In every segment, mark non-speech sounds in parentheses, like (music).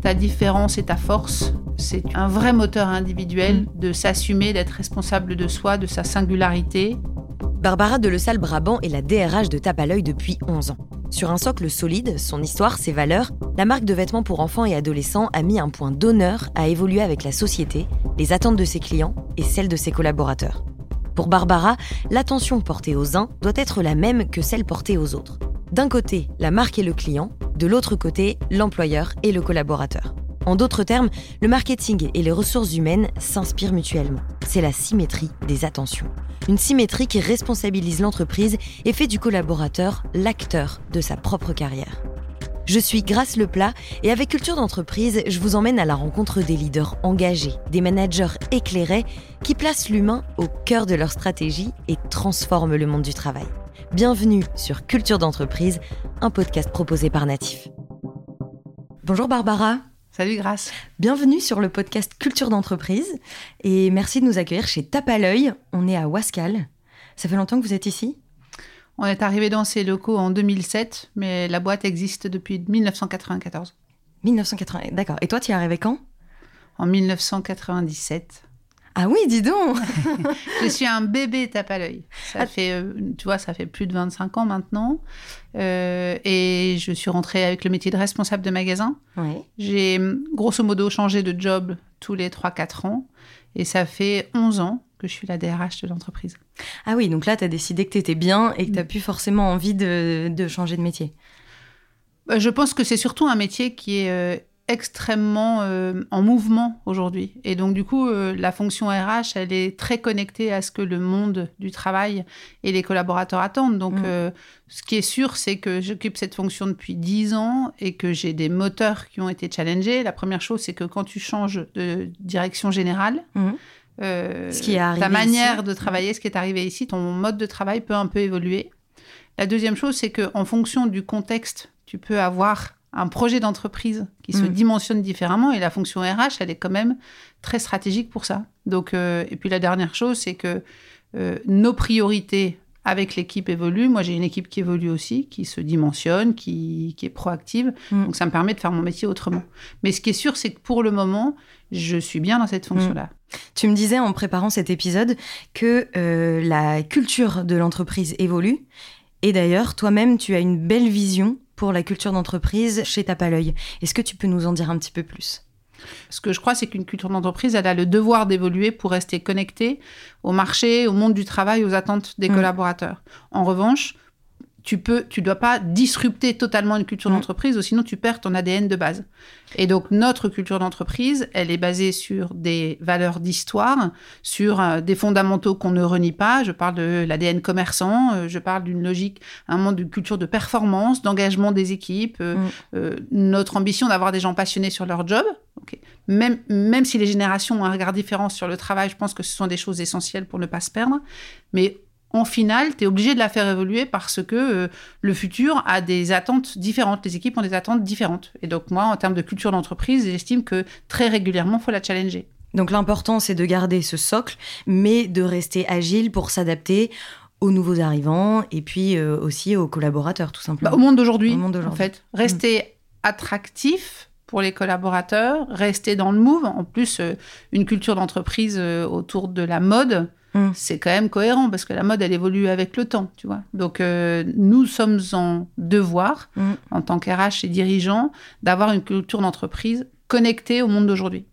ta différence et ta force. C'est un vrai moteur individuel Mm. de s'assumer, d'être responsable de soi, de sa singularité. Barbara de Le Salle Brabant est la DRH de Tape à l'œil depuis 11 ans. Sur un socle solide, son histoire, ses valeurs, la marque de vêtements pour enfants et adolescents a mis un point d'honneur à évoluer avec la société, les attentes de ses clients et celles de ses collaborateurs. Pour Barbara, l'attention portée aux uns doit être la même que celle portée aux autres. D'un côté, la marque et le client, de l'autre côté, l'employeur et le collaborateur. En d'autres termes, le marketing et les ressources humaines s'inspirent mutuellement. C'est la symétrie des attentions. Une symétrie qui responsabilise l'entreprise et fait du collaborateur l'acteur de sa propre carrière. Je suis Grace Leplat et avec Culture d'entreprise, je vous emmène à la rencontre des leaders engagés, des managers éclairés qui placent l'humain au cœur de leur stratégie et transforment le monde du travail. Bienvenue sur Culture d'entreprise, un podcast proposé par Natif. Bonjour Barbara. Salut Grâce. Bienvenue sur le podcast Culture d'entreprise et merci de nous accueillir chez Tape à l'œil. On est à Wascal. Ça fait longtemps que vous êtes ici? On est arrivé dans ces locaux en 2007, mais la boîte existe depuis 1994. 1980. D'accord. Et toi, tu y es arrivé quand? En 1997. Ah oui, dis donc (laughs) Je suis un bébé tape à l'œil. Ça Ah. fait, euh, tu vois, ça fait plus de 25 ans maintenant. Euh, et je suis rentrée avec le métier de responsable de magasin. J'ai hum, grosso modo changé de job tous les 3-4 ans. Et ça fait 11 ans que je suis la DRH de l'entreprise. Ah oui, donc là, tu as décidé que tu étais bien et que tu n'as plus forcément envie de, de changer de métier. Euh, Je pense que c'est surtout un métier qui est euh, extrêmement euh, en mouvement aujourd'hui. Et donc, du coup, euh, la fonction RH, elle est très connectée à ce que le monde du travail et les collaborateurs attendent. Donc, Mm. euh, ce qui est sûr, c'est que j'occupe cette fonction depuis 10 ans et que j'ai des moteurs qui ont été challengés. La première chose, c'est que quand tu changes de direction générale, euh, Ce qui est ta manière ici. de travailler, ce qui est arrivé ici, ton mode de travail peut un peu évoluer. La deuxième chose, c'est que en fonction du contexte, tu peux avoir un projet d'entreprise qui se Mm. dimensionne différemment et la fonction RH, elle est quand même très stratégique pour ça. Donc, euh, et puis la dernière chose, c'est que euh, nos priorités avec l'équipe évoluent. Moi, j'ai une équipe qui évolue aussi, qui se dimensionne, qui, qui est proactive. Mm. Donc, ça me permet de faire mon métier autrement. Mais ce qui est sûr, c'est que pour le moment, je suis bien dans cette fonction-là. Tu me disais en préparant cet épisode que euh, la culture de l'entreprise évolue. Et d'ailleurs, toi-même, tu as une belle vision pour la culture d'entreprise chez Tape à l'œil. Est-ce que tu peux nous en dire un petit peu plus? Ce que je crois, c'est qu'une culture d'entreprise, elle a le devoir d'évoluer pour rester connectée au marché, au monde du travail, aux attentes des Mm. collaborateurs. En revanche, tu peux, tu dois pas disrupter totalement une culture Mm. d'entreprise, ou sinon tu perds ton ADN de base. Et donc notre culture d'entreprise, elle est basée sur des valeurs d'histoire, sur euh, des fondamentaux qu'on ne renie pas. Je parle de l'ADN commerçant, euh, je parle d'une logique, un monde d'une culture de performance, d'engagement des équipes, euh, Mm. notre ambition d'avoir des gens passionnés sur leur job. Même, même si les générations ont un regard différent sur le travail, je pense que ce sont des choses essentielles pour ne pas se perdre. Mais en final, tu es obligé de la faire évoluer parce que euh, le futur a des attentes différentes. Les équipes ont des attentes différentes. Et donc, moi, en termes de culture d'entreprise, j'estime que très régulièrement, il faut la challenger. Donc l'important, c'est de garder ce socle, mais de rester agile pour s'adapter aux nouveaux arrivants et puis euh, aussi aux collaborateurs, tout Bah, simplement. au monde d'aujourd'hui, Au monde en fait. Rester attractif pour les collaborateurs, rester dans le move. En plus, euh, une culture d'entreprise autour de la mode, Mm. c'est quand même cohérent parce que la mode, elle évolue avec le temps, tu vois. Donc, euh, nous sommes en devoir, Mm. en tant qu'RH et dirigeants, d'avoir une culture d'entreprise connectée au monde d'aujourd'hui.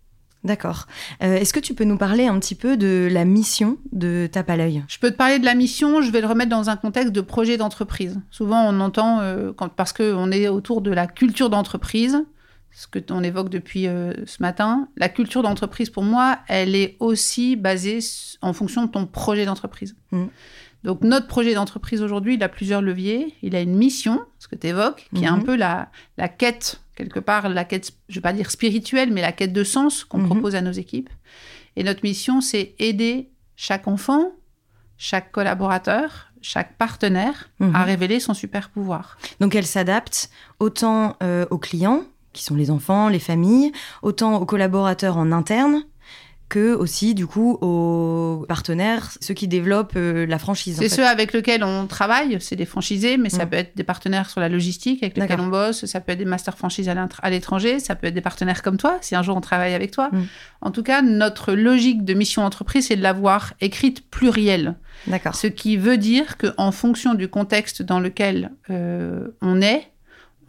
D'accord. Euh, Est-ce que tu peux nous parler un petit peu de la mission de Tape à l'œil? Je peux te parler de la mission, je vais le remettre dans un contexte de projet d'entreprise. Souvent, on entend, euh, quand, parce qu'on est autour de la culture d'entreprise, ce que on évoque depuis euh, ce matin, la culture d'entreprise, pour moi, elle est aussi basée en fonction de ton projet d'entreprise. Mm. Donc, notre projet d'entreprise aujourd'hui, il a plusieurs leviers. Il a une mission, ce que tu évoques, qui est un Mhm. peu la, la quête, quelque part, la quête, je vais pas dire spirituelle, mais la quête de sens qu'on Mhm. propose à nos équipes. Et notre mission, c'est aider chaque enfant, chaque collaborateur, chaque partenaire à révéler son super pouvoir. Donc elle s'adapte autant euh, aux clients, qui sont les enfants, les familles, autant aux collaborateurs en interne que aussi du coup aux partenaires, ceux qui développent euh, la franchise. C'est ceux avec lesquels on travaille, c'est des franchisés, mais ça mm. peut être des partenaires sur la logistique avec lesquels on bosse, ça peut être des master franchises à l'étranger, ça peut être des partenaires comme toi, si un jour on travaille avec toi. Mm. En tout cas, notre logique de mission entreprise, c'est de l'avoir écrite plurielle. D'accord. Ce qui veut dire qu'en fonction du contexte dans lequel euh, on est,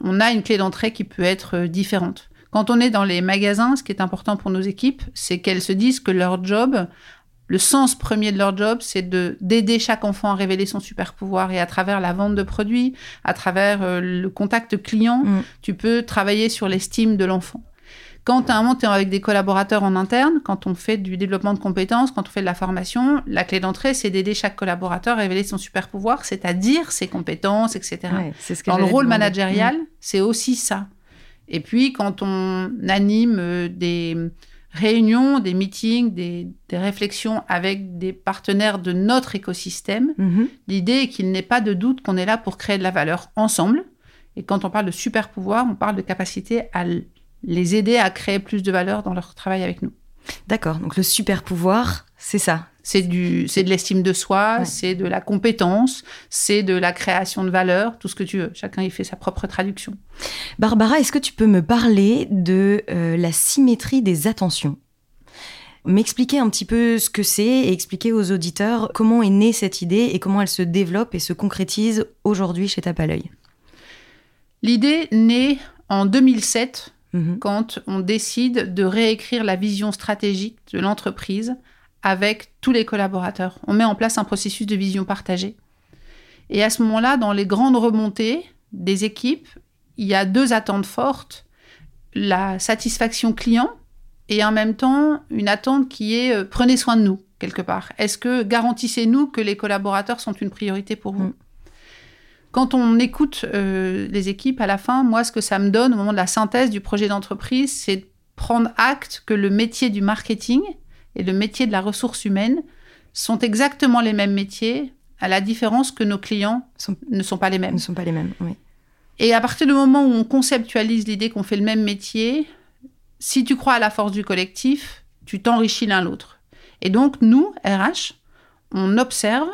on a une clé d'entrée qui peut être euh, différente. Quand on est dans les magasins, ce qui est important pour nos équipes, c'est qu'elles se disent que leur job, le sens premier de leur job, c'est de d'aider chaque enfant à révéler son super pouvoir et à travers la vente de produits, à travers euh, le contact client, mm. tu peux travailler sur l'estime de l'enfant. Quand à un moment, tu es avec des collaborateurs en interne, quand on fait du développement de compétences, quand on fait de la formation, la clé d'entrée, c'est d'aider chaque collaborateur à révéler son super pouvoir, c'est-à-dire ses compétences, etc. Dans le rôle managérial, mm. c'est aussi ça. Et puis, quand on anime euh, des réunions, des meetings, des, réflexions avec des partenaires de notre écosystème, mhm. l'idée est qu'il n'ait pas de doute qu'on est là pour créer de la valeur ensemble. Et quand on parle de super pouvoir, on parle de capacité à les aider à créer plus de valeur dans leur travail avec nous. D'accord. Donc le super pouvoir, c'est ça. C'est du, c'est de l'estime de soi, c'est de la compétence, c'est de la création de valeur, tout ce que tu veux. Chacun y fait sa propre traduction. Barbara, est-ce que tu peux me parler de euh, la symétrie des attentions? M'expliquer un petit peu ce que c'est et expliquer aux auditeurs comment est née cette idée et comment elle se développe et se concrétise aujourd'hui chez Tape L'idée naît en 2007 mhm. quand on décide de réécrire la vision stratégique de l'entreprise avec tous les collaborateurs. On met en place un processus de vision partagée. Et à ce moment-là, dans les grandes remontées des équipes, il y a deux attentes fortes. La satisfaction client et en même temps une attente qui est euh, prenez soin de nous, quelque part. Est-ce que garantissez-nous que les collaborateurs sont une priorité pour vous? Mm. Quand on écoute euh, les équipes à la fin, moi, ce que ça me donne au moment de la synthèse du projet d'entreprise, c'est de prendre acte que le métier du marketing et le métier de la ressource humaine sont exactement les mêmes métiers, à la différence que nos clients ne sont pas les mêmes. Ne sont pas les mêmes, oui. Et à partir du moment où on conceptualise l'idée qu'on fait le même métier, si tu crois à la force du collectif, tu t'enrichis l'un l'autre. Et donc, nous, RH, on observe,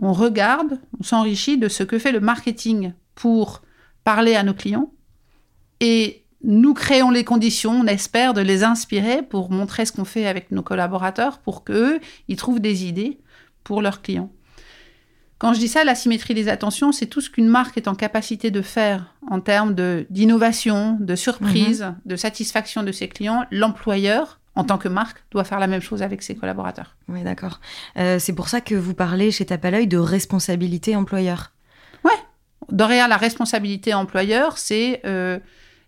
on regarde, on s'enrichit de ce que fait le marketing pour parler à nos clients. Et nous créons les conditions, on espère, de les inspirer pour montrer ce qu'on fait avec nos collaborateurs pour qu'eux, ils trouvent des idées pour leurs clients. Quand je dis ça, la symétrie des attentions, c'est tout ce qu'une marque est en capacité de faire en termes d'innovation, de, surprise, mhm. de satisfaction de ses clients. L'employeur, en tant que marque, doit faire la même chose avec ses collaborateurs. Oui, d'accord. Euh, c'est pour ça que vous parlez chez Tapalœil de responsabilité employeur. Ouais. Derrière la responsabilité employeur, c'est euh,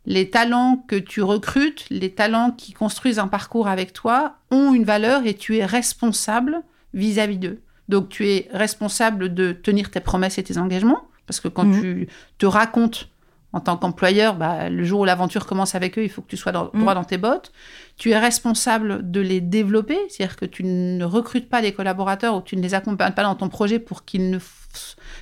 les talents que tu recrutes, les talents qui construisent un parcours avec toi, ont une valeur et tu es responsable vis-à-vis d'eux. Donc tu es responsable de tenir tes promesses et tes engagements, parce que quand mhm. tu te racontes en tant qu'employeur, bah, le jour où l'aventure commence avec eux, il faut que tu sois dans, droit mhm. dans tes bottes. Tu es responsable de les développer, c'est-à-dire que tu ne recrutes pas des collaborateurs ou tu ne les accompagnes pas dans ton projet pour qu'ils ne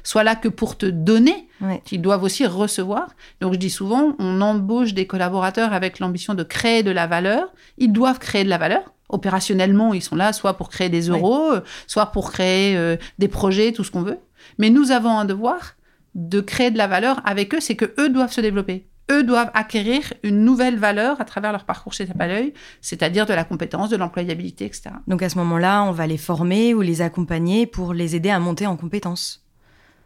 soient là que pour te donner, ils doivent aussi recevoir. Donc je dis souvent, on embauche des collaborateurs avec l'ambition de créer de la valeur. Ils doivent créer de la valeur. Opérationnellement, ils sont là soit pour créer des euros, soit pour créer euh, des projets, tout ce qu'on veut. Mais nous avons un devoir de créer de la valeur avec eux, c'est que eux doivent se développer. Eux doivent acquérir une nouvelle valeur à travers leur parcours chez Tapalœil, c'est-à-dire de la compétence, de l'employabilité, etc. Donc à ce moment-là, on va les former ou les accompagner pour les aider à monter en compétences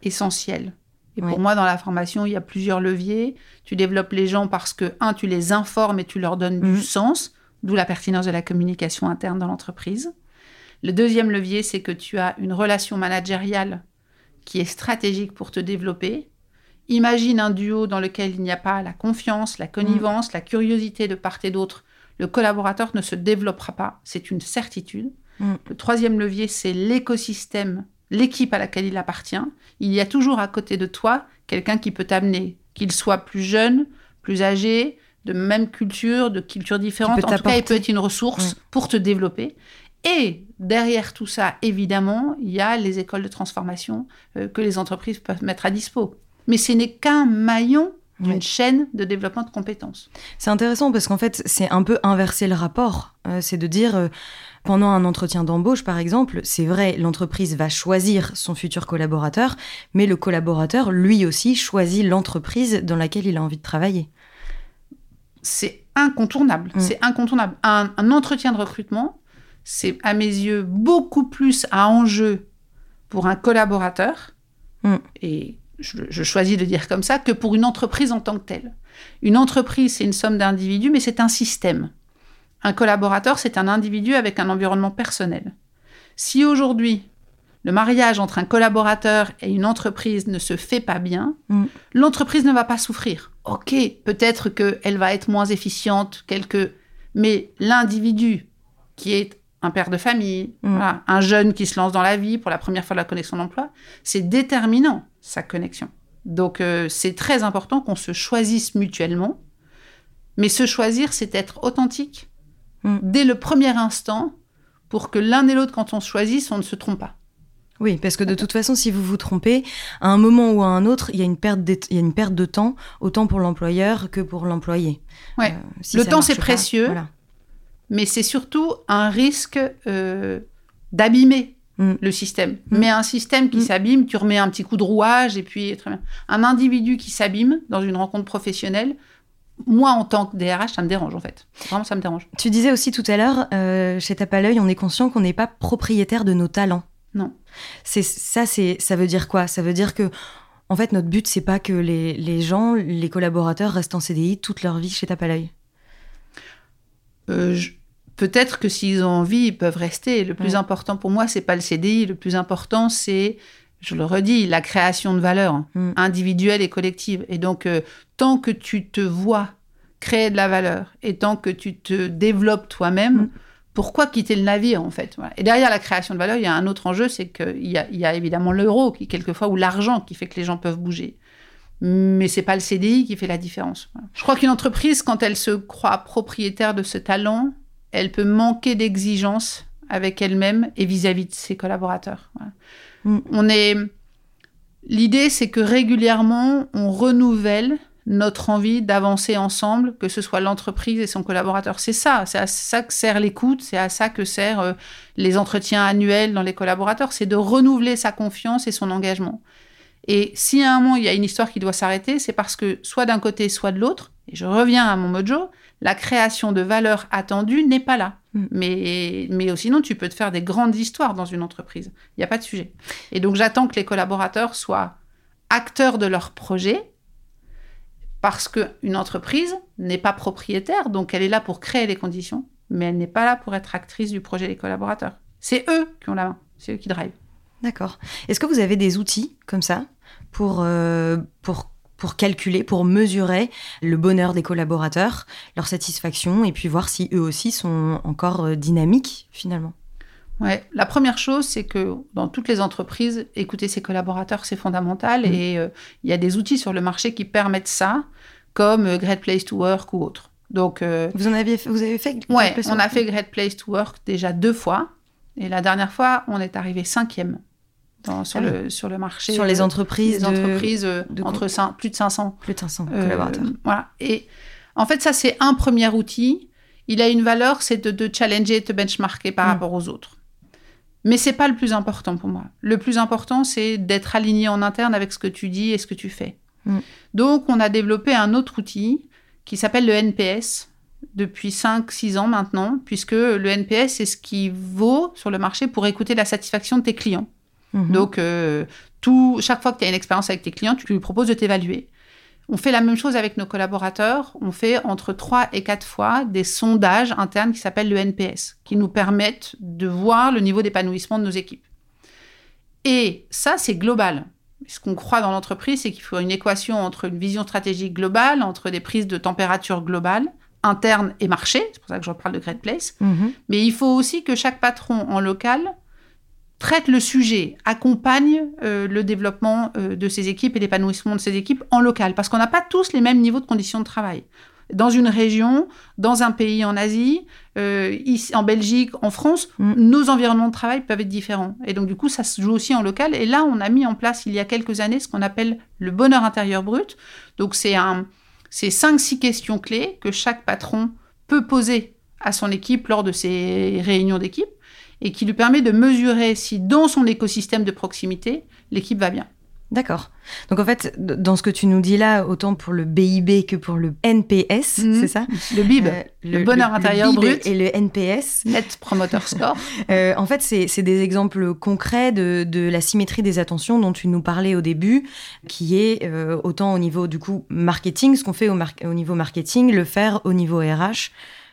essentiel. Et pour moi, dans la formation, il y a plusieurs leviers. Tu développes les gens parce que, un, tu les informes et tu leur donnes du mhm. sens, d'où la pertinence de la communication interne dans l'entreprise. Le deuxième levier, c'est que tu as une relation managériale qui est stratégique pour te développer. Imagine un duo dans lequel il n'y a pas la confiance, la connivence, la curiosité de part et d'autre. Le collaborateur ne se développera pas, c'est une certitude. Mhm. Le troisième levier, c'est l'écosystème l'équipe à laquelle il appartient, il y a toujours à côté de toi quelqu'un qui peut t'amener, qu'il soit plus jeune, plus âgé, de même culture, de culture différente. En tout cas, il peut être une ressource pour te développer. Et derrière tout ça, évidemment, il y a les écoles de transformation euh, que les entreprises peuvent mettre à dispo. Mais ce n'est qu'un maillon d'une chaîne de développement de compétences. C'est intéressant parce qu'en fait, c'est un peu inverser le rapport. Euh, c'est de dire, euh, pendant un entretien d'embauche, par exemple, c'est vrai, l'entreprise va choisir son futur collaborateur, mais le collaborateur, lui aussi, choisit l'entreprise dans laquelle il a envie de travailler. C'est incontournable. Mm. C'est incontournable. Un, entretien de recrutement, c'est à mes yeux beaucoup plus à enjeu pour un collaborateur. Mm. Et je, choisis de dire comme ça, que pour une entreprise en tant que telle. Une entreprise, c'est une somme d'individus, mais c'est un système. Un collaborateur, c'est un individu avec un environnement personnel. Si aujourd'hui, le mariage entre un collaborateur et une entreprise ne se fait pas bien, mm. l'entreprise ne va pas souffrir. Ok, peut-être qu'elle va être moins efficiente, quelque... mais l'individu qui est un père de famille, mm. un jeune qui se lance dans la vie pour la première fois de la connexion d'emploi, c'est déterminant sa connexion. Donc euh, c'est très important qu'on se choisisse mutuellement. Mais se choisir, c'est être authentique mm. dès le premier instant pour que l'un et l'autre, quand on se choisit, on ne se trompe pas. Oui, parce que de toute façon, si vous vous trompez, à un moment ou à un autre, il y a une perte, de, il y a une perte de temps, autant pour l'employeur que pour l'employé. Ouais. Euh, le temps, c'est précieux, mais c'est surtout un risque euh, d'abîmer Mm. le système. Mm. Mais un système qui mm. s'abîme, tu remets un petit coup de rouage et puis très bien. Un individu qui s'abîme dans une rencontre professionnelle, moi en tant que DRH, ça me dérange en fait. Vraiment, ça me dérange. Tu disais aussi tout à l'heure, euh, chez Tape à l'œil, on est conscient qu'on n'est pas propriétaire de nos talents. Non. C'est ça, c'est ça veut dire quoi? Ça veut dire que en fait, notre but, c'est pas que les, les, gens, les collaborateurs restent en CDI toute leur vie chez Tape à l'œil? Euh, peut-être que s'ils ont envie, ils peuvent rester. Le plus important pour moi, c'est pas le CDI. Le plus important, c'est, je le redis, la création de valeur mm. individuelle et collective. Et donc, euh, tant que tu te vois créer de la valeur et tant que tu te développes toi-même, mm. pourquoi quitter le navire en fait? Et derrière la création de valeur, il y a un autre enjeu, c'est qu'il y a, il y a évidemment l'euro qui quelquefois ou l'argent qui fait que les gens peuvent bouger. Mais c'est pas le CDI qui fait la différence. Je crois qu'une entreprise, quand elle se croit propriétaire de ce talent, elle peut manquer d'exigence avec elle-même et vis-à-vis de ses collaborateurs. Mm. On est. L'idée, c'est que régulièrement, on renouvelle notre envie d'avancer ensemble, que ce soit l'entreprise et son collaborateur. C'est ça, c'est à ça que sert l'écoute, c'est à ça que sert euh, les entretiens annuels dans les collaborateurs, c'est de renouveler sa confiance et son engagement. Et si à un moment il y a une histoire qui doit s'arrêter, c'est parce que soit d'un côté, soit de l'autre, et je reviens à mon mojo, la création de valeur attendue n'est pas là. Mm. Mais, mais sinon, tu peux te faire des grandes histoires dans une entreprise. Il n'y a pas de sujet. Et donc, j'attends que les collaborateurs soient acteurs de leur projet parce qu'une entreprise n'est pas propriétaire, donc elle est là pour créer les conditions, mais elle n'est pas là pour être actrice du projet des collaborateurs. C'est eux qui ont la main, c'est eux qui drivent. D'accord. Est-ce que vous avez des outils comme ça pour, euh, pour pour calculer, pour mesurer le bonheur des collaborateurs, leur satisfaction, et puis voir si eux aussi sont encore euh, dynamiques finalement. Ouais, la première chose, c'est que dans toutes les entreprises, écouter ses collaborateurs, c'est fondamental. Mm. Et euh, il y a des outils sur le marché qui permettent ça, comme euh, Great Place to Work ou autre. Donc, vous en aviez, vous avez fait Ouais, on a fait Great Place to Work déjà deux fois. Et la dernière fois, on est arrivé cinquième sur, ah le, sur le marché. Sur les euh, entreprises Les entreprises euh, entre plus de 500. Plus de 500 euh, collaborateurs. Voilà. Et en fait, ça, c'est un premier outil. Il a une valeur, c'est de, de challenger, de benchmarker par mm. rapport aux autres. Mais c'est pas le plus important pour moi. Le plus important, c'est d'être aligné en interne avec ce que tu dis et ce que tu fais. Mm. Donc, on a développé un autre outil qui s'appelle le NPS depuis 5-6 ans maintenant, puisque le NPS, c'est ce qui vaut sur le marché pour écouter la satisfaction de tes clients. Mhm. Donc, euh, tout, chaque fois que tu as une expérience avec tes clients, tu lui proposes de t'évaluer. On fait la même chose avec nos collaborateurs. On fait entre 3 et 4 fois des sondages internes qui s'appellent le NPS, qui nous permettent de voir le niveau d'épanouissement de nos équipes. Et ça, c'est global. Ce qu'on croit dans l'entreprise, c'est qu'il faut une équation entre une vision stratégique globale, entre des prises de température globales, internes et marché. C'est pour ça que je parle de Great Place. Mhm. Mais il faut aussi que chaque patron en local traite le sujet, accompagne euh, le développement euh, de ses équipes et l'épanouissement de ses équipes en local, parce qu'on n'a pas tous les mêmes niveaux de conditions de travail. dans une région, dans un pays en Asie, euh, ici, en Belgique, en France, Mm. nos environnements de travail peuvent être différents. Et donc, du coup, ça se joue aussi en local. Et là, on a mis en place, il y a quelques années, ce qu'on appelle le bonheur intérieur brut. Donc, c'est un, c'est cinq, six questions clés que chaque patron peut poser à son équipe lors de ses réunions d'équipe et qui lui permet de mesurer si dans son écosystème de proximité, l'équipe va bien. D'accord. Donc en fait, dans ce que tu nous dis là, autant pour le BIB que pour le NPS, Mhm. c'est ça? Le BIB, Euh, le bonheur intérieur brut. Et le NPS. Net Promoter Score. (laughs) Euh, en fait, c'est c'est des exemples concrets de, de la symétrie des attentions dont tu nous parlais au début, qui est euh, autant au niveau du coup marketing, ce qu'on fait au, mar- au niveau marketing, le faire au niveau RH.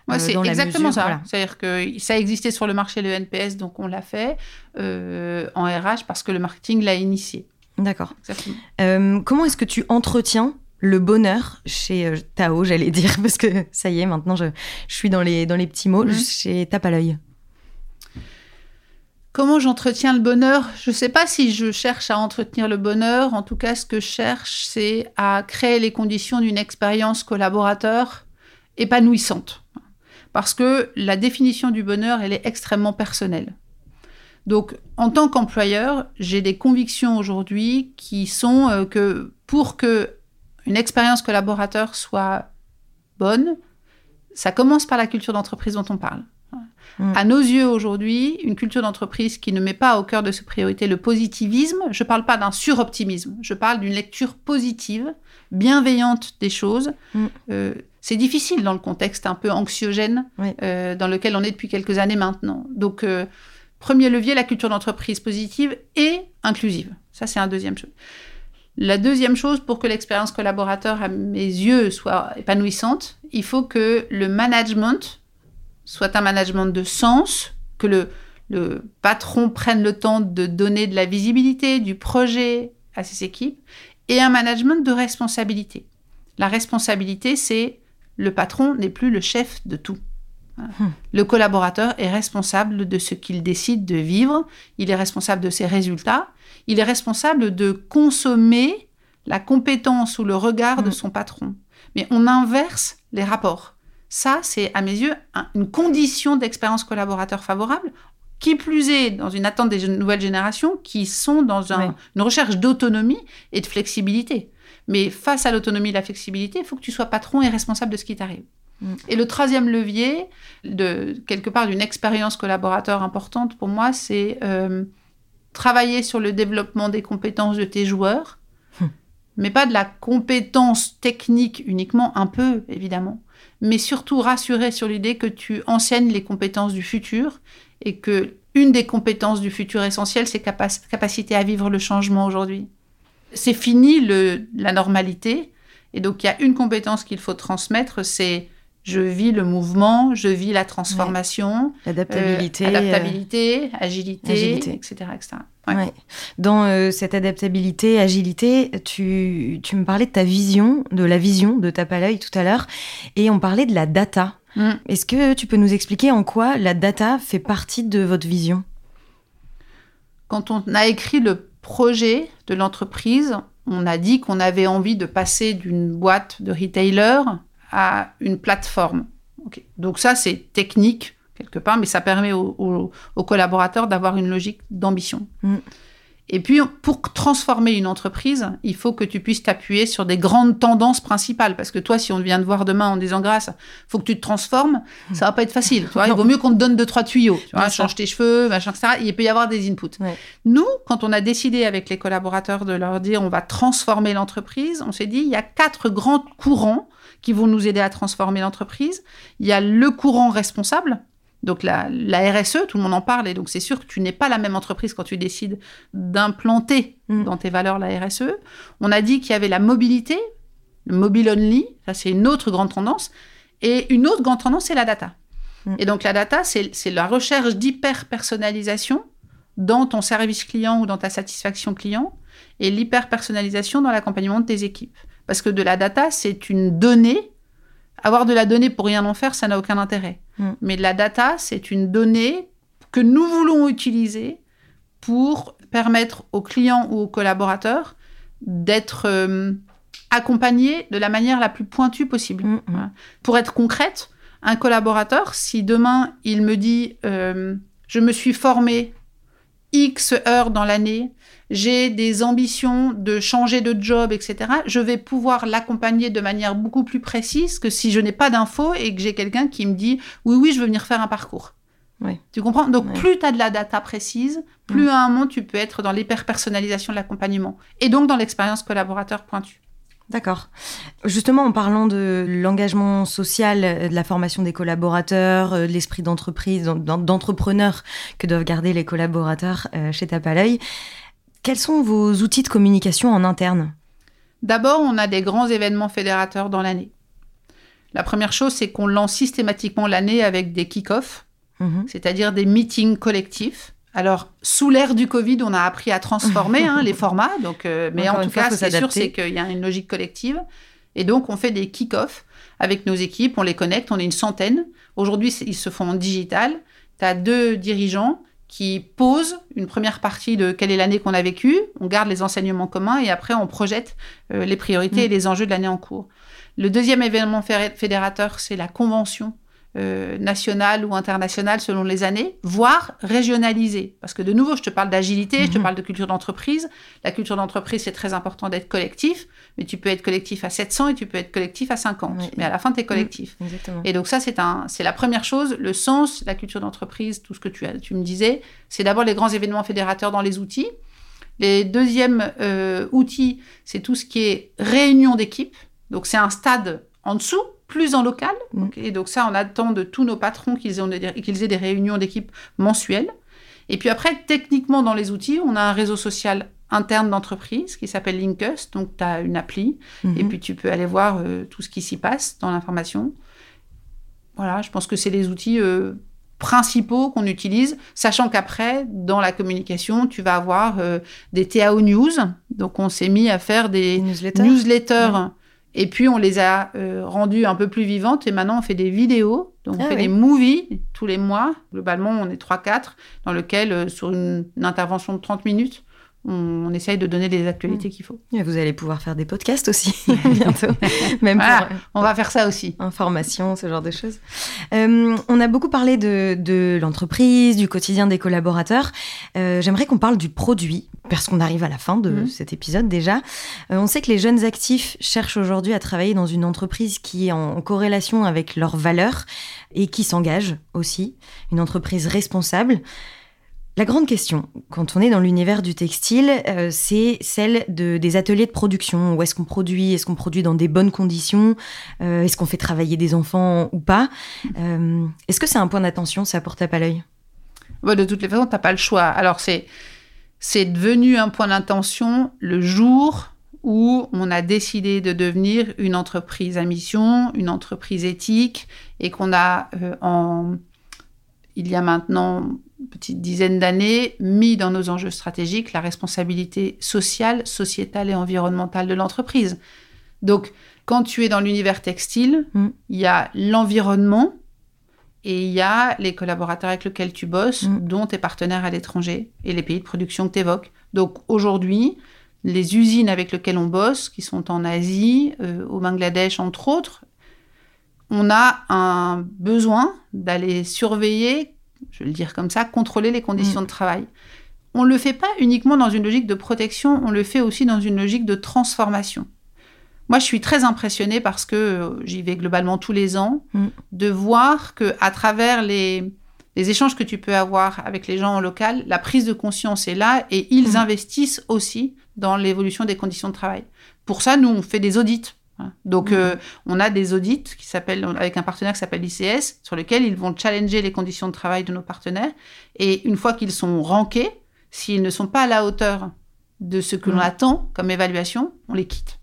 Ouais, euh, c'est exactement mesure- ça. voilà. C'est-à-dire que ça existait sur le marché le NPS, donc on l'a fait euh, en RH parce que le marketing l'a initié. D'accord. Euh, comment est-ce que tu entretiens le bonheur chez euh, Tao, j'allais dire, (laughs) parce que ça y est, maintenant je, je suis dans les, dans les petits mots, chez Tape à l'œil. Comment j'entretiens le bonheur? Je ne sais pas si je cherche à entretenir le bonheur. En tout cas, ce que je cherche, c'est à créer les conditions d'une expérience collaborateur épanouissante. Parce que la définition du bonheur, elle est extrêmement personnelle. Donc, en tant qu'employeur, j'ai des convictions aujourd'hui qui sont euh, que pour que une expérience collaborateur soit bonne, ça commence par la culture d'entreprise dont on parle. Mm. À nos yeux aujourd'hui, une culture d'entreprise qui ne met pas au cœur de ses priorités le positivisme, je ne parle pas d'un suroptimisme, je parle d'une lecture positive, bienveillante des choses. Mm. Euh, c'est difficile dans le contexte un peu anxiogène Oui. euh, dans lequel on est depuis quelques années maintenant. Donc, euh, premier levier, la culture d'entreprise positive et inclusive. Ça, c'est un deuxième chose. La deuxième chose, pour que l'expérience collaborateur, à mes yeux, soit épanouissante, il faut que le management soit un management de sens, que le, le patron prenne le temps de donner de la visibilité, du projet à ses équipes, et un management de responsabilité. La responsabilité, c'est le patron n'est plus le chef de tout. Voilà. Hmm. Le collaborateur est responsable de ce qu'il décide de vivre, il est responsable de ses résultats, il est responsable de consommer la compétence ou le regard de Hmm. son patron. Mais on inverse les rapports. Ça, c'est à mes yeux un- une condition d'expérience collaborateur favorable, qui plus est dans une attente des nouvelles générations qui sont dans un- une recherche d'autonomie et de flexibilité. Mais face à l'autonomie et la flexibilité, il faut que tu sois patron et responsable de ce qui t'arrive. Mm. Et le troisième levier, de quelque part d'une expérience collaborateur importante pour moi, c'est euh, travailler sur le développement des compétences de tes joueurs, Hmm. mais pas de la compétence technique uniquement, un peu évidemment, mais surtout rassurer sur l'idée que tu enseignes les compétences du futur et que une des compétences du futur essentielles, c'est capac- capacité à vivre le changement aujourd'hui. C'est fini le, la normalité, et donc il y a une compétence qu'il faut transmettre, c'est je vis le mouvement, je vis la transformation, L'adaptabilité. euh, euh, adaptabilité, agilité, agilité. etc. etc. Ouais. Ouais. Dans euh, cette adaptabilité, agilité, tu, tu me parlais de ta vision, de la vision de Tape à l'œil tout à l'heure, et on parlait de la data. Mm. Est-ce que tu peux nous expliquer en quoi la data fait partie de votre vision? Quand on a écrit le projet de l'entreprise, on a dit qu'on avait envie de passer d'une boîte de retailer à une plateforme. Donc ça, c'est technique quelque part, mais ça permet aux collaborateurs d'avoir une logique d'ambition. Mm. Et puis, pour transformer une entreprise, il faut que tu puisses t'appuyer sur des grandes tendances principales. Parce que toi, si on vient te voir demain en disant grâce, faut que tu te transformes, ça va pas être facile. Tu vois, il vaut mieux qu'on te donne deux, trois tuyaux. Tu vois, change tes cheveux, machin, etc. Il peut y avoir des inputs. Ouais. Nous, quand on a décidé avec les collaborateurs de leur dire on va transformer l'entreprise, on s'est dit il y a quatre grands courants qui vont nous aider à transformer l'entreprise. Il y a le courant responsable, donc la, la RSE, tout le monde en parle, et donc c'est sûr que tu n'es pas la même entreprise quand tu décides d'implanter Mm. dans tes valeurs la RSE. On a dit qu'il y avait la mobilité, le mobile only, ça c'est une autre grande tendance, et une autre grande tendance c'est la data. Mm. Et donc la data, c'est c'est la recherche d'hyper-personnalisation dans ton service client ou dans ta satisfaction client, et l'hyper-personnalisation dans l'accompagnement de tes équipes. Parce que de la data, c'est une donnée. Avoir de la donnée pour rien en faire, ça n'a aucun intérêt. Mm. Mais de la data, c'est une donnée que nous voulons utiliser pour permettre aux clients ou aux collaborateurs d'être euh, accompagner de la manière la plus pointue possible. Mm, mm. Voilà. Pour être concrète, un collaborateur, si demain il me dit euh, je me suis formé X heures dans l'année, j'ai des ambitions de changer de job, etc., je vais pouvoir l'accompagner de manière beaucoup plus précise que si je n'ai pas d'infos et que j'ai quelqu'un qui me dit oui, oui, je veux venir faire un parcours. Tu comprends? Donc, plus tu as de la data précise, plus Mm. à un moment tu peux être dans l'hyper-personnalisation de l'accompagnement et donc dans l'expérience collaborateur pointue. D'accord. Justement, en parlant de l'engagement social, euh, de la formation des collaborateurs, euh, de l'esprit d'entreprise, d'en- d'entrepreneur que doivent garder les collaborateurs euh, chez Tape à l'œil, quels sont vos outils de communication en interne? D'abord, on a des grands événements fédérateurs dans l'année. La première chose, c'est qu'on lance systématiquement l'année avec des kick-offs, Mhm. c'est-à-dire des meetings collectifs. Alors, sous l'ère du Covid, on a appris à transformer hein, (laughs) les formats, donc, euh, mais Encore en tout fois, cas, faut ce qui est sûr, c'est qu'il y a une logique collective. Et donc, on fait des kick-offs avec nos équipes, on les connecte, on est une centaine. Aujourd'hui, c'est- ils se font en digital. Tu as deux dirigeants qui posent une première partie de quelle est l'année qu'on a vécue, on garde les enseignements communs et après on projette euh, les priorités Mm. et les enjeux de l'année en cours. Le deuxième événement fé- fédérateur, c'est la convention euh, nationale ou internationale selon les années, voire régionalisée. Parce que de nouveau, je te parle d'agilité, je te Mhm. parle de culture d'entreprise. La culture d'entreprise, c'est très important d'être collectif, mais tu peux être collectif à 700 et tu peux être collectif à 50. Oui. Mais à la fin, tu es collectif. Exactement. Et donc ça, c'est un, c'est la première chose, le sens, la culture d'entreprise, tout ce que tu, as, tu me disais, c'est d'abord les grands événements fédérateurs dans les outils. Les deuxièmes euh, outils, c'est tout ce qui est réunion d'équipe. Donc c'est un stade en dessous, plus en local. Mm. Et donc ça, on attend de tous nos patrons qu'ils aient, des- qu'ils aient des réunions d'équipe mensuelles. Et puis après, techniquement, dans les outils, on a un réseau social interne d'entreprise qui s'appelle Linkus. Donc tu as une appli et Mhm. puis tu peux aller voir euh, tout ce qui s'y passe dans l'information. Voilà, je pense que c'est les outils euh, principaux qu'on utilise, sachant qu'après, dans la communication, tu vas avoir euh, des TAO News. Donc on s'est mis à faire Des des newsletters newsletters. Ouais. Et puis on les a euh, rendues un peu plus vivantes et maintenant on fait des vidéos. Donc on Ah fait oui. des movies tous les mois. Globalement, on est 3-4 dans lequel, euh, sur une, une intervention de 30 minutes, on, on essaye de donner les actualités qu'il faut. Et Vous allez pouvoir faire des podcasts aussi (laughs) (laughs) bientôt, même Voilà. pour euh, On va faire ça aussi. information, ce genre de choses. Euh, on a beaucoup parlé de, de l'entreprise, du quotidien des collaborateurs. Euh, J'aimerais qu'on parle du produit, parce qu'on arrive à la fin de Mhm. cet épisode déjà. Euh, on sait que les jeunes actifs cherchent aujourd'hui à travailler dans une entreprise qui est en corrélation avec leurs valeurs et qui s'engage aussi, une entreprise responsable. La grande question, quand on est dans l'univers du textile, euh, c'est celle de, des ateliers de production. Où est-ce qu'on produit? Est-ce qu'on produit dans des bonnes conditions? Euh, Est-ce qu'on fait travailler des enfants ou pas? Euh, Est-ce que c'est un point d'attention, ça pour tape à l'œil? Bon, de toutes les façons, tu n'as pas le choix. Alors, c'est, c'est devenu un point d'intention le jour où on a décidé de devenir une entreprise à mission, une entreprise éthique, et qu'on a, en, il y a maintenant une petite dizaine d'années, mis dans nos enjeux stratégiques la responsabilité sociale, sociétale et environnementale de l'entreprise. Donc, quand tu es dans l'univers textile, Mm. il y a l'environnement, et il y a les collaborateurs avec lesquels tu bosses, Mm. dont tes partenaires à l'étranger et les pays de production que tu évoques. Donc aujourd'hui, les usines avec lesquelles on bosse, qui sont en Asie, euh, au Bangladesh entre autres, on a un besoin d'aller surveiller, je vais le dire comme ça, contrôler les conditions Mm. de travail. On ne le fait pas uniquement dans une logique de protection, on le fait aussi dans une logique de transformation. Moi, je suis très impressionnée parce que euh, j'y vais globalement tous les ans, Mm. de voir que à travers les, les échanges que tu peux avoir avec les gens en local, la prise de conscience est là et ils Mm. investissent aussi dans l'évolution des conditions de travail. Pour ça, nous, on fait des audits. Hein. Donc, Mm. euh, on a des audits qui s'appellent, avec un partenaire qui s'appelle l'ICS, sur lesquels ils vont challenger les conditions de travail de nos partenaires. Et une fois qu'ils sont rankés, s'ils ne sont pas à la hauteur de ce que Mm. l'on attend comme évaluation, on les quitte.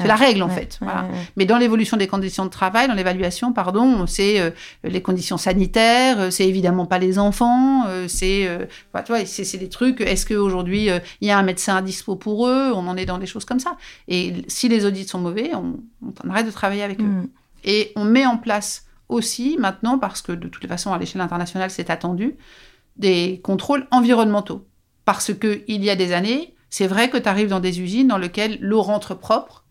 C'est Ouais, la règle, en ouais, fait. ouais, Voilà. Mais dans l'évolution des conditions de travail, dans l'évaluation, pardon, c'est euh, les conditions sanitaires, euh, c'est évidemment pas les enfants, euh, c'est euh, bah, c'est des trucs. Est-ce qu'aujourd'hui, euh, il y a un médecin à dispo pour eux On en est dans des choses comme ça. Et si les audits sont mauvais, on, on arrête de travailler avec eux. Mm. Et on met en place aussi maintenant, parce que de toutes les façons, à l'échelle internationale, c'est attendu, des contrôles environnementaux. Parce qu'il y a des années, c'est vrai que tu arrives dans des usines dans lesquelles l'eau rentre propre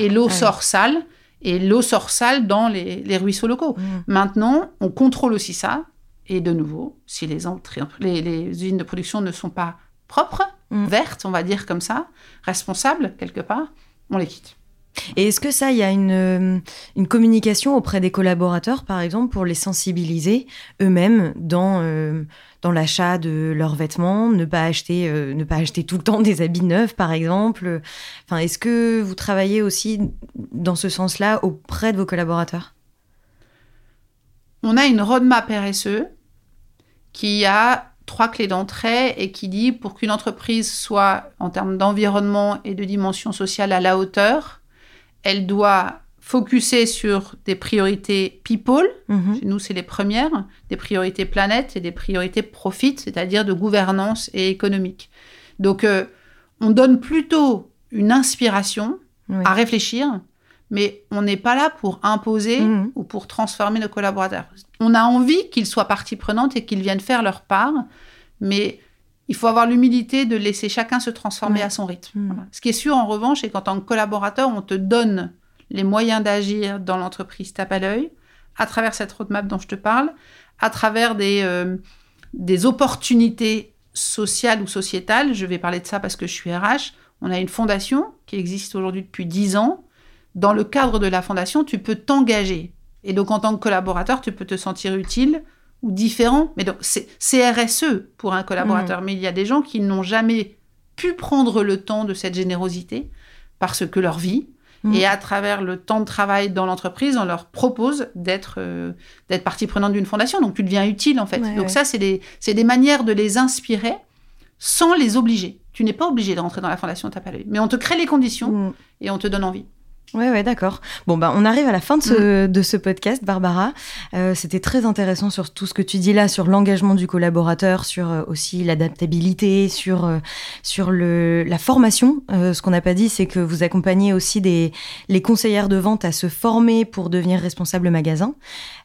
Et l'eau Ah sort sale, et l'eau sort sale dans les, les ruisseaux locaux. Mm. Maintenant, on contrôle aussi ça. Et de nouveau, si les, entrées- les, les usines de production ne sont pas propres, Mm. vertes, on va dire comme ça, responsables quelque part, on les quitte. Et est-ce que ça, il y a une, euh, une communication auprès des collaborateurs, par exemple, pour les sensibiliser eux-mêmes dans, euh, l'achat de leurs vêtements, ne pas acheter, euh, ne pas acheter tout le temps des habits neufs, par exemple? Enfin, est-ce que vous travaillez aussi dans ce sens-là auprès de vos collaborateurs? On a une roadmap RSE qui a trois clés d'entrée et qui dit pour qu'une entreprise soit en termes d'environnement et de dimension sociale à la hauteur, elle doit focuser sur des priorités people, Mhm. chez nous c'est les premières, des priorités planète et des priorités profit, c'est-à-dire de gouvernance et économique. Donc euh, on donne plutôt une inspiration Oui. à réfléchir, mais on n'est pas là pour imposer Mhm. ou pour transformer nos collaborateurs. On a envie qu'ils soient partie prenante et qu'ils viennent faire leur part, mais il faut avoir l'humilité de laisser chacun se transformer Ouais. à son rythme. Voilà. Ce qui est sûr en revanche, c'est qu'en tant que collaborateur, on te donne les moyens d'agir dans l'entreprise tape à l'œil, à travers cette roadmap dont je te parle, à travers des, euh, des opportunités sociales ou sociétales. Je vais parler de ça parce que je suis RH. On a une fondation qui existe aujourd'hui depuis 10 ans. Dans le cadre de la fondation, tu peux t'engager. Et donc, en tant que collaborateur, tu peux te sentir utile ou différent. Mais donc, c'est RSE pour un collaborateur. Mais il y a des gens qui n'ont jamais pu prendre le temps de cette générosité parce que leur vie, Mhm. et à travers le temps de travail dans l'entreprise, on leur propose d'être euh, d'être partie prenante d'une fondation. Donc, tu deviens utile, en fait. Ouais, donc, ouais. ça, c'est des, des manières de les inspirer sans les obliger. Tu n'es pas obligé de rentrer dans la fondation à l'œil. Mais on te crée les conditions Mhm. et on te donne envie. Ouais, ouais, d'accord. Bon, bah, on arrive à la fin de ce, Mm. de ce podcast, Barbara. Euh, C'était très intéressant sur tout ce que tu dis là, sur l'engagement du collaborateur, sur euh, aussi l'adaptabilité, sur, euh, sur le, la formation. Euh, ce qu'on n'a pas dit, c'est que vous accompagnez aussi des, les conseillères de vente à se former pour devenir responsable magasin.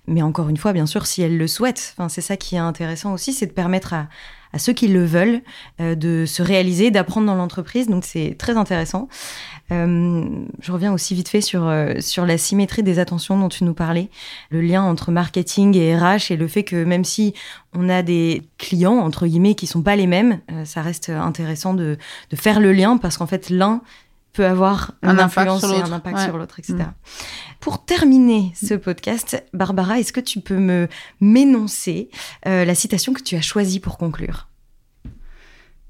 Mais encore une fois, bien sûr, si elles le souhaitent. Enfin, c'est ça qui est intéressant aussi, c'est de permettre à, à ceux qui le veulent euh, de se réaliser, d'apprendre dans l'entreprise. Donc, c'est très intéressant. Euh, je reviens aussi vite fait sur, euh, sur la symétrie des attentions dont tu nous parlais, le lien entre marketing et RH et le fait que même si on a des clients, entre guillemets, qui sont pas les mêmes, euh, ça reste intéressant de, de faire le lien parce qu'en fait, l'un peut avoir Un une impact influence sur et un l'autre. impact Ouais. sur l'autre, etc. Pour terminer ce podcast, Barbara, est-ce que tu peux me m'énoncer euh, la citation que tu as choisie pour conclure?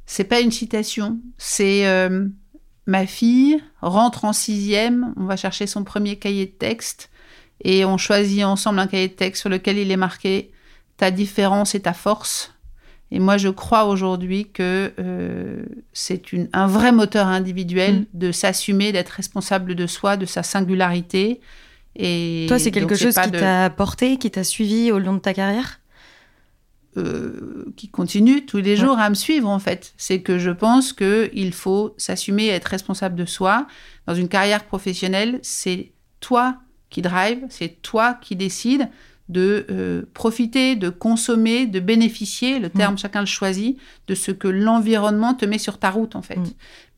C'est pas une citation, c'est euh, ma fille rentre en sixième, on va chercher son premier cahier de texte et on choisit ensemble un cahier de texte sur lequel il est marqué ta différence et ta force. Et moi, je crois aujourd'hui que euh, c'est un vrai moteur individuel Mm. de s'assumer, d'être responsable de soi, de sa singularité. Et Toi, c'est quelque chose qui de- t'a porté, qui t'a suivi au long de ta carrière? Euh, qui continue tous les Ouais. jours à me suivre en fait. C'est que je pense que il faut s'assumer et être responsable de soi. Dans une carrière professionnelle, c'est toi qui drive, c'est toi qui décide de euh, profiter, de consommer, de bénéficier, le terme chacun le choisit, de ce que l'environnement te met sur ta route en fait.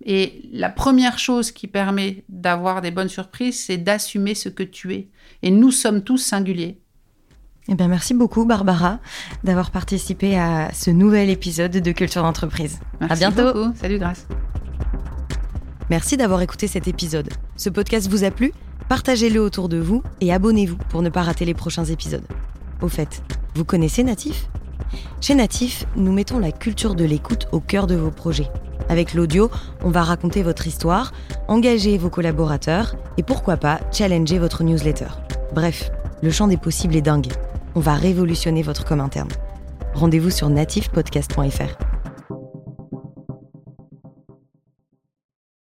Et la première chose qui permet d'avoir des bonnes surprises, c'est d'assumer ce que tu es. Et nous sommes tous singuliers. Eh bien, merci beaucoup, Barbara, d'avoir participé à ce nouvel épisode de Culture d'entreprise. Merci bientôt. beaucoup. Salut Grace. Merci d'avoir écouté cet épisode. Ce podcast vous a plu? Partagez-le autour de vous et abonnez-vous pour ne pas rater les prochains épisodes. Au fait, vous connaissez Natif? Chez Natif, nous mettons la culture de l'écoute au cœur de vos projets. Avec l'audio, on va raconter votre histoire, engager vos collaborateurs et pourquoi pas challenger votre newsletter. Bref, le champ des possibles est dingue. On va révolutionner votre com interne. Rendez-vous sur natifpodcast.fr.